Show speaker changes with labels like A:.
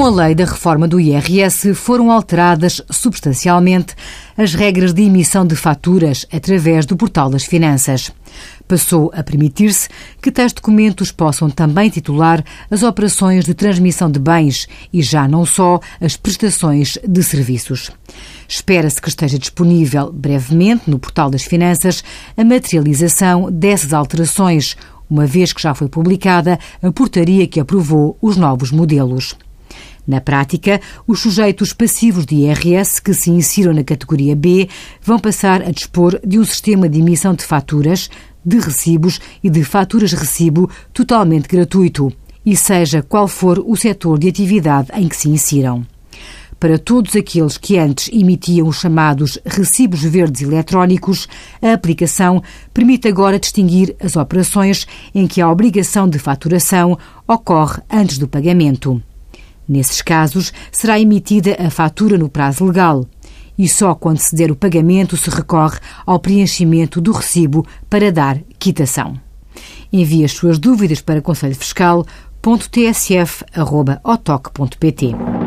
A: Com a lei da reforma do IRS foram alteradas substancialmente as regras de emissão de faturas através do Portal das Finanças. Passou a permitir-se que tais documentos possam também titular as operações de transmissão de bens e já não só as prestações de serviços. Espera-se que esteja disponível brevemente no Portal das Finanças a materialização dessas alterações, uma vez que já foi publicada a portaria que aprovou os novos modelos. Na prática, os sujeitos passivos de IRS que se insiram na categoria B vão passar a dispor de um sistema de emissão de faturas, de recibos e de faturas-recibo totalmente gratuito, e seja qual for o setor de atividade em que se insiram. Para todos aqueles que antes emitiam os chamados recibos verdes eletrónicos, a aplicação permite agora distinguir as operações em que a obrigação de faturação ocorre antes do pagamento. Nesses casos, será emitida a fatura no prazo legal e só quando se der o pagamento se recorre ao preenchimento do recibo para dar quitação. Envie as suas dúvidas para conselhofiscal.tsf.otoc.pt.